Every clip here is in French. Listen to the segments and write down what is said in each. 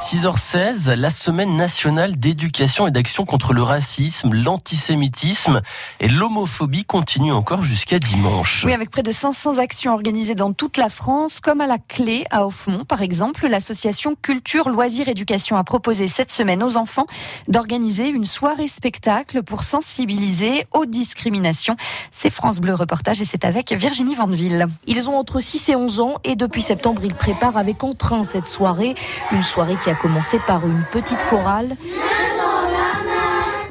6h16, la semaine nationale d'éducation et d'action contre le racisme, l'antisémitisme et l'homophobie continue encore jusqu'à dimanche. Oui, avec près de 500 actions organisées dans toute la France, comme à la clé à Offmont, par exemple, l'association Culture, Loisirs, Éducation a proposé cette semaine aux enfants d'organiser une soirée spectacle pour sensibiliser aux discriminations. C'est France Bleu reportage et c'est avec Virginie Vandeville. Ils ont entre 6 et 11 ans et depuis septembre, ils préparent avec entrain cette soirée, une soirée qui a commencé par une petite chorale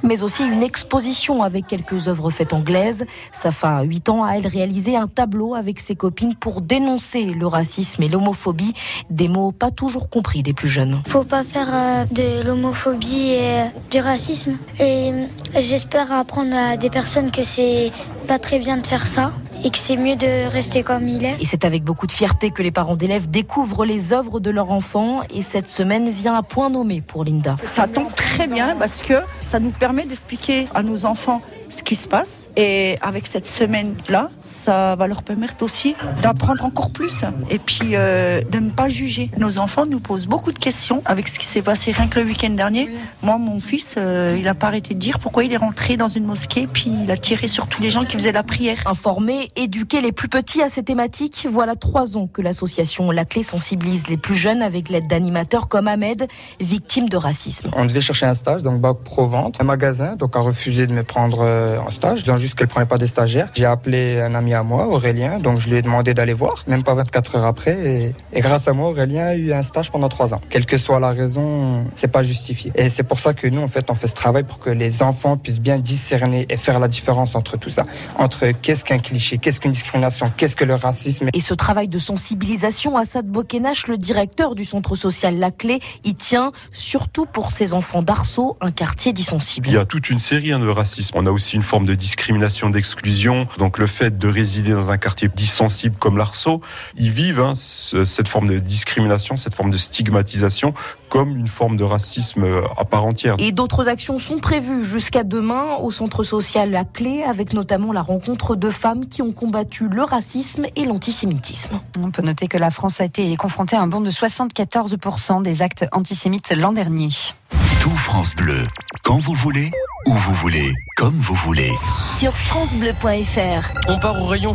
mais aussi une exposition avec quelques œuvres faites anglaises. Safa, 8 ans, a elle réalisé un tableau avec ses copines pour dénoncer le racisme et l'homophobie, des mots pas toujours compris des plus jeunes. Faut pas faire euh, de l'homophobie et euh, du racisme. Et euh, j'espère apprendre à des personnes que c'est pas très bien de faire ça et que c'est mieux de rester comme il est. Et c'est avec beaucoup de fierté que les parents d'élèves découvrent les œuvres de leur enfant et cette semaine vient à point nommé pour Linda. Ça tombe très bien parce que ça nous permet d'expliquer à nos enfants ce qui se passe. Et avec cette semaine-là, ça va leur permettre aussi d'apprendre encore plus et puis euh, de ne pas juger. Nos enfants nous posent beaucoup de questions avec ce qui s'est passé rien que le week-end dernier. Moi, mon fils, euh, il n'a pas arrêté de dire pourquoi il est rentré dans une mosquée puis il a tiré sur tous les gens qui faisaient la prière. Informer, éduquer les plus petits à ces thématiques, voilà trois ans que l'association La Clé sensibilise les plus jeunes avec l'aide d'animateurs comme Ahmed, victime de racisme. On devait chercher un stage, donc bac pro-vente, un magasin, donc a refusé de me prendre euh, en stage, disant juste qu'elle ne prenait pas des stagiaires. J'ai appelé un ami à moi, Aurélien, donc je lui ai demandé d'aller voir, même pas 24 heures après. Et, et, grâce à moi, Aurélien a eu un stage pendant trois ans. Quelle que soit la raison, c'est pas justifié. Et c'est pour ça que nous, en fait, on fait ce travail pour que les enfants puissent bien discerner et faire la différence entre tout ça, entre qu'est-ce qu'un cliché, qu'est-ce qu'une discrimination, qu'est-ce que le racisme. Et ce travail de sensibilisation, Assad Bokenache, le directeur du centre social La Clé, y tient surtout pour ces enfants d'Arceau, un quartier dissensible. Il y a toute une série hein, de racisme. On a aussi une forme de discrimination, d'exclusion. Donc le fait de résider dans un quartier dissensible comme l'Arceau, ils vivent hein, cette forme de discrimination, cette forme de stigmatisation comme une forme de racisme euh, à part entière. Et d'autres actions sont prévues jusqu'à demain au centre social La Clé, avec notamment la rencontre de femmes qui ont combattu le racisme et l'antisémitisme. On peut noter que la France a été confrontée à un bond de 74% des actes antisémites l'an dernier. Tout France Bleu, quand vous voulez, où vous voulez, comme vous voulez. Sur francebleu.fr. On part au rayon